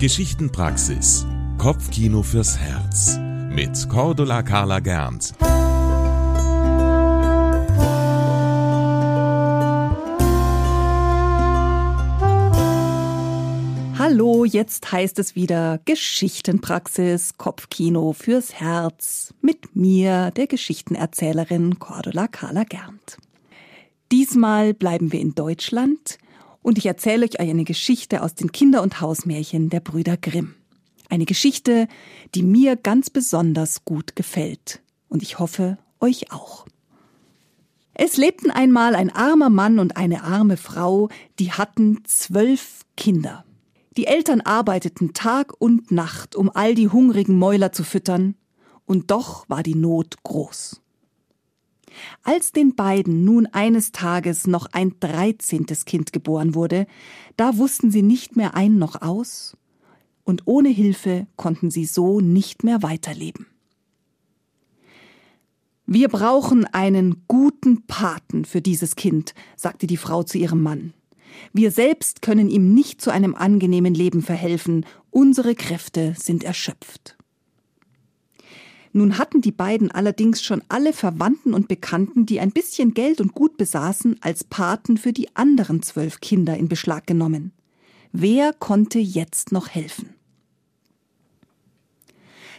Geschichtenpraxis. Kopfkino fürs Herz. Mit Cordula Carla Gernt. Hallo, jetzt heißt es wieder Geschichtenpraxis, Kopfkino fürs Herz. Mit mir, der Geschichtenerzählerin Cordula Carla Gernt. Diesmal bleiben wir in Deutschland und ich erzähle euch eine Geschichte aus den Kinder- und Hausmärchen der Brüder Grimm. Eine Geschichte, die mir ganz besonders gut gefällt. Und ich hoffe, euch auch. Es lebten einmal ein armer Mann und eine arme Frau, die hatten zwölf Kinder. Die Eltern arbeiteten Tag und Nacht, um all die hungrigen Mäuler zu füttern, und doch war die Not groß. Als den beiden nun eines Tages noch ein dreizehntes Kind geboren wurde, da wussten sie nicht mehr ein noch aus, und ohne Hilfe konnten sie so nicht mehr weiterleben. Wir brauchen einen guten Paten für dieses Kind, sagte die Frau zu ihrem Mann. Wir selbst können ihm nicht zu einem angenehmen Leben verhelfen, unsere Kräfte sind erschöpft. Nun hatten die beiden allerdings schon alle Verwandten und Bekannten, die ein bisschen Geld und Gut besaßen, als Paten für die anderen zwölf Kinder in Beschlag genommen. Wer konnte jetzt noch helfen?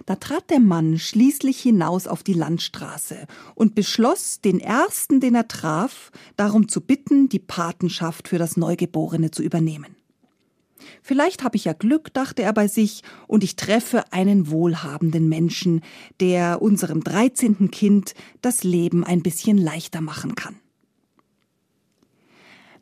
Da trat der Mann schließlich hinaus auf die Landstraße und beschloss, den ersten, den er traf, darum zu bitten, die Patenschaft für das Neugeborene zu übernehmen. Vielleicht habe ich ja Glück, dachte er bei sich, und ich treffe einen wohlhabenden Menschen, der unserem dreizehnten Kind das Leben ein bisschen leichter machen kann.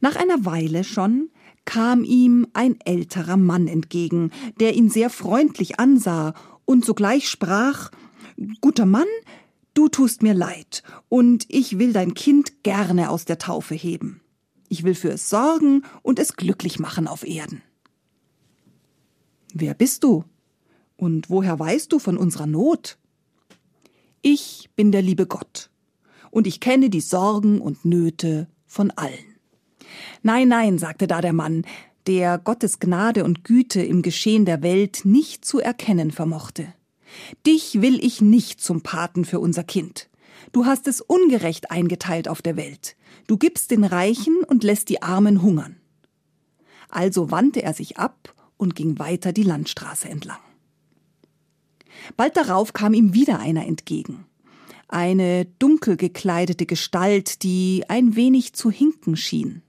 Nach einer Weile schon kam ihm ein älterer Mann entgegen, der ihn sehr freundlich ansah und sogleich sprach Guter Mann, du tust mir leid, und ich will dein Kind gerne aus der Taufe heben. Ich will für es sorgen und es glücklich machen auf Erden. Wer bist du? Und woher weißt du von unserer Not? Ich bin der liebe Gott, und ich kenne die Sorgen und Nöte von allen. Nein, nein, sagte da der Mann, der Gottes Gnade und Güte im Geschehen der Welt nicht zu erkennen vermochte. Dich will ich nicht zum Paten für unser Kind. Du hast es ungerecht eingeteilt auf der Welt. Du gibst den Reichen und lässt die Armen hungern. Also wandte er sich ab und ging weiter die Landstraße entlang. Bald darauf kam ihm wieder einer entgegen. Eine dunkel gekleidete Gestalt, die ein wenig zu hinken schien.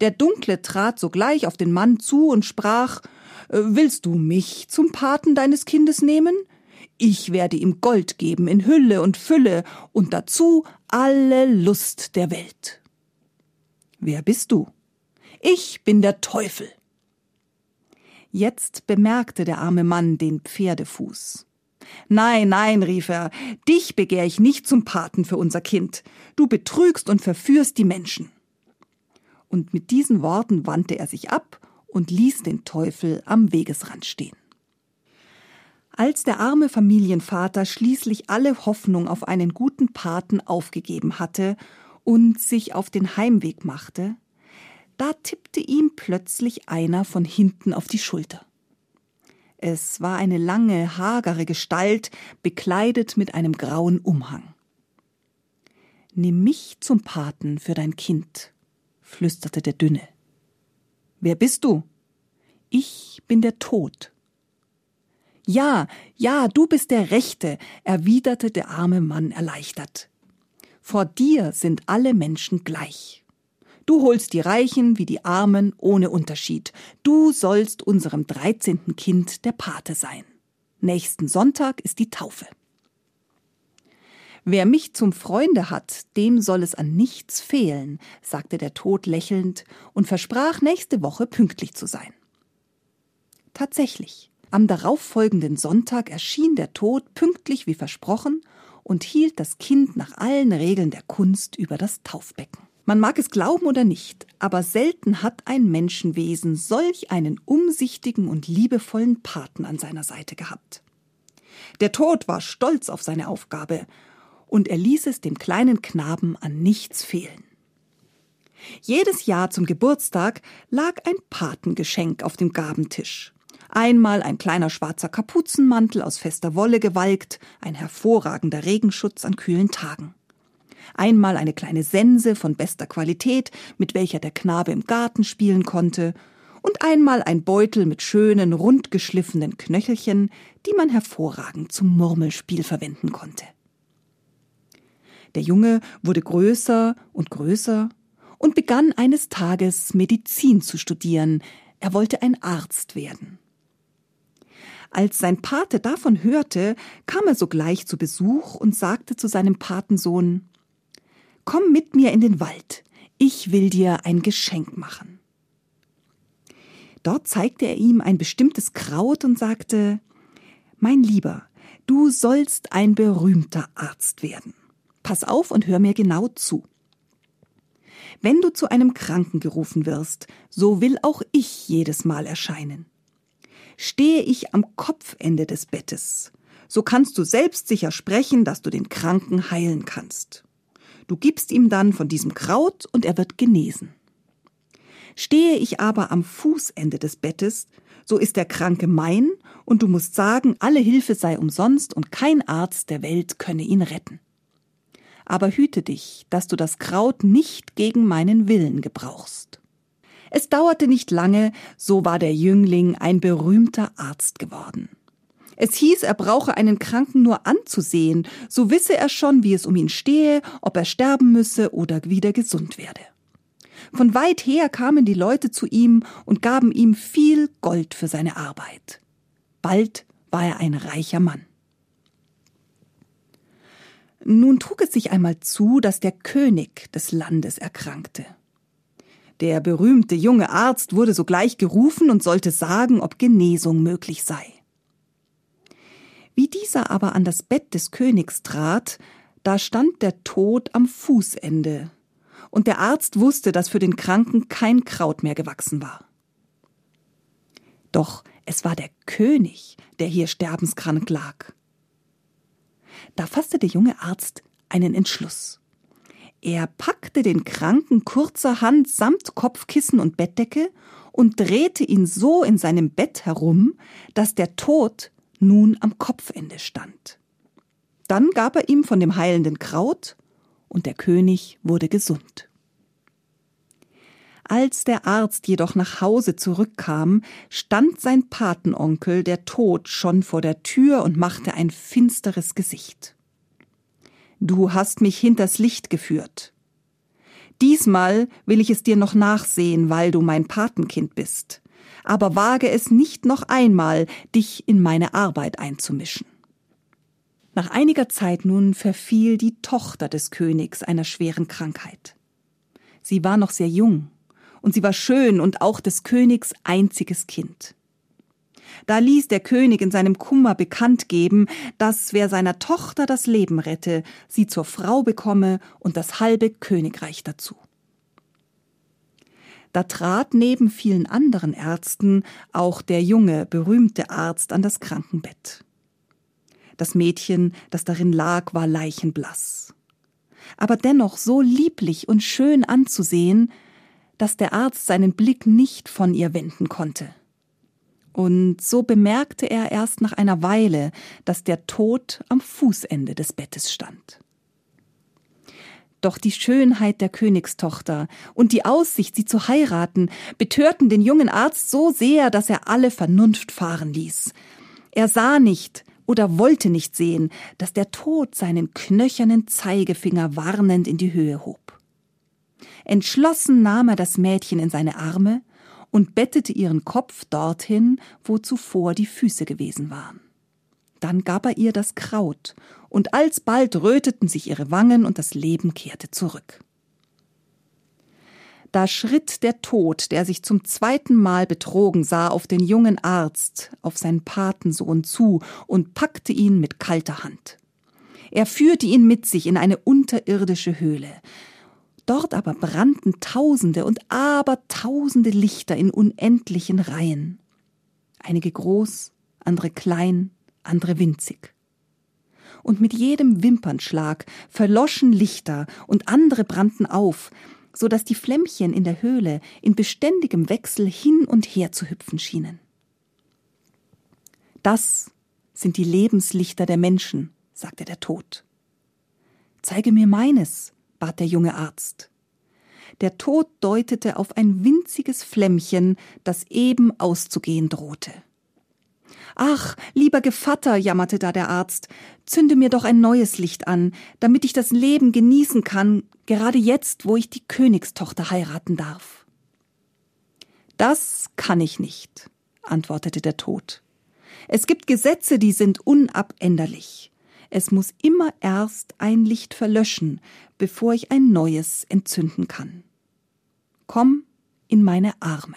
Der Dunkle trat sogleich auf den Mann zu und sprach äh, Willst du mich zum Paten deines Kindes nehmen? Ich werde ihm Gold geben in Hülle und Fülle und dazu alle Lust der Welt. Wer bist du? Ich bin der Teufel. Jetzt bemerkte der arme Mann den Pferdefuß. Nein, nein, rief er, dich begehr ich nicht zum Paten für unser Kind. Du betrügst und verführst die Menschen. Und mit diesen Worten wandte er sich ab und ließ den Teufel am Wegesrand stehen. Als der arme Familienvater schließlich alle Hoffnung auf einen guten Paten aufgegeben hatte und sich auf den Heimweg machte, da tippte ihm plötzlich einer von hinten auf die Schulter. Es war eine lange, hagere Gestalt, bekleidet mit einem grauen Umhang. Nimm mich zum Paten für dein Kind, flüsterte der Dünne. Wer bist du? Ich bin der Tod. Ja, ja, du bist der Rechte, erwiderte der arme Mann erleichtert. Vor dir sind alle Menschen gleich. Du holst die Reichen wie die Armen ohne Unterschied. Du sollst unserem dreizehnten Kind der Pate sein. Nächsten Sonntag ist die Taufe. Wer mich zum Freunde hat, dem soll es an nichts fehlen, sagte der Tod lächelnd und versprach nächste Woche pünktlich zu sein. Tatsächlich, am darauffolgenden Sonntag erschien der Tod pünktlich wie versprochen und hielt das Kind nach allen Regeln der Kunst über das Taufbecken. Man mag es glauben oder nicht, aber selten hat ein Menschenwesen solch einen umsichtigen und liebevollen Paten an seiner Seite gehabt. Der Tod war stolz auf seine Aufgabe, und er ließ es dem kleinen Knaben an nichts fehlen. Jedes Jahr zum Geburtstag lag ein Patengeschenk auf dem Gabentisch. Einmal ein kleiner schwarzer Kapuzenmantel aus fester Wolle gewalkt, ein hervorragender Regenschutz an kühlen Tagen. Einmal eine kleine Sense von bester Qualität, mit welcher der Knabe im Garten spielen konnte, und einmal ein Beutel mit schönen, rundgeschliffenen Knöchelchen, die man hervorragend zum Murmelspiel verwenden konnte. Der Junge wurde größer und größer und begann eines Tages Medizin zu studieren. Er wollte ein Arzt werden. Als sein Pate davon hörte, kam er sogleich zu Besuch und sagte zu seinem Patensohn Komm mit mir in den Wald, ich will dir ein Geschenk machen. Dort zeigte er ihm ein bestimmtes Kraut und sagte Mein Lieber, du sollst ein berühmter Arzt werden. Pass auf und hör mir genau zu. Wenn du zu einem Kranken gerufen wirst, so will auch ich jedes Mal erscheinen. Stehe ich am Kopfende des Bettes, so kannst du selbstsicher sprechen, dass du den Kranken heilen kannst. Du gibst ihm dann von diesem Kraut und er wird genesen. Stehe ich aber am Fußende des Bettes, so ist der Kranke mein, und du musst sagen, alle Hilfe sei umsonst und kein Arzt der Welt könne ihn retten. Aber hüte dich, dass du das Kraut nicht gegen meinen Willen gebrauchst. Es dauerte nicht lange, so war der Jüngling ein berühmter Arzt geworden. Es hieß, er brauche einen Kranken nur anzusehen, so wisse er schon, wie es um ihn stehe, ob er sterben müsse oder wieder gesund werde. Von weit her kamen die Leute zu ihm und gaben ihm viel Gold für seine Arbeit. Bald war er ein reicher Mann. Nun trug es sich einmal zu, dass der König des Landes erkrankte. Der berühmte junge Arzt wurde sogleich gerufen und sollte sagen, ob Genesung möglich sei. Wie dieser aber an das Bett des Königs trat, da stand der Tod am Fußende, und der Arzt wusste, dass für den Kranken kein Kraut mehr gewachsen war. Doch es war der König, der hier sterbenskrank lag. Da fasste der junge Arzt einen Entschluss. Er packte den Kranken kurzerhand samt Kopfkissen und Bettdecke und drehte ihn so in seinem Bett herum, dass der Tod nun am Kopfende stand. Dann gab er ihm von dem heilenden Kraut und der König wurde gesund. Als der Arzt jedoch nach Hause zurückkam, stand sein Patenonkel, der Tod, schon vor der Tür und machte ein finsteres Gesicht. Du hast mich hinters Licht geführt. Diesmal will ich es dir noch nachsehen, weil du mein Patenkind bist, aber wage es nicht noch einmal, dich in meine Arbeit einzumischen. Nach einiger Zeit nun verfiel die Tochter des Königs einer schweren Krankheit. Sie war noch sehr jung, und sie war schön und auch des Königs einziges Kind. Da ließ der König in seinem Kummer bekannt geben, dass wer seiner Tochter das Leben rette, sie zur Frau bekomme und das halbe Königreich dazu. Da trat neben vielen anderen Ärzten auch der junge, berühmte Arzt an das Krankenbett. Das Mädchen, das darin lag, war leichenblass. Aber dennoch so lieblich und schön anzusehen, dass der Arzt seinen Blick nicht von ihr wenden konnte. Und so bemerkte er erst nach einer Weile, dass der Tod am Fußende des Bettes stand. Doch die Schönheit der Königstochter und die Aussicht, sie zu heiraten, betörten den jungen Arzt so sehr, dass er alle Vernunft fahren ließ. Er sah nicht, oder wollte nicht sehen, dass der Tod seinen knöchernen Zeigefinger warnend in die Höhe hob. Entschlossen nahm er das Mädchen in seine Arme und bettete ihren Kopf dorthin, wo zuvor die Füße gewesen waren. Dann gab er ihr das Kraut, und alsbald röteten sich ihre Wangen und das Leben kehrte zurück. Da schritt der Tod, der sich zum zweiten Mal betrogen sah, auf den jungen Arzt, auf seinen Patensohn zu und packte ihn mit kalter Hand. Er führte ihn mit sich in eine unterirdische Höhle. Dort aber brannten tausende und abertausende Lichter in unendlichen Reihen. Einige groß, andere klein, andere winzig. Und mit jedem Wimpernschlag verloschen Lichter und andere brannten auf, so dass die Flämmchen in der Höhle in beständigem Wechsel hin und her zu hüpfen schienen. Das sind die Lebenslichter der Menschen, sagte der Tod. Zeige mir meines, bat der junge Arzt. Der Tod deutete auf ein winziges Flämmchen, das eben auszugehen drohte. Ach, lieber Gevatter, jammerte da der Arzt, zünde mir doch ein neues Licht an, damit ich das Leben genießen kann, gerade jetzt, wo ich die Königstochter heiraten darf. Das kann ich nicht, antwortete der Tod. Es gibt Gesetze, die sind unabänderlich. Es muss immer erst ein Licht verlöschen, bevor ich ein neues entzünden kann. Komm in meine Arme.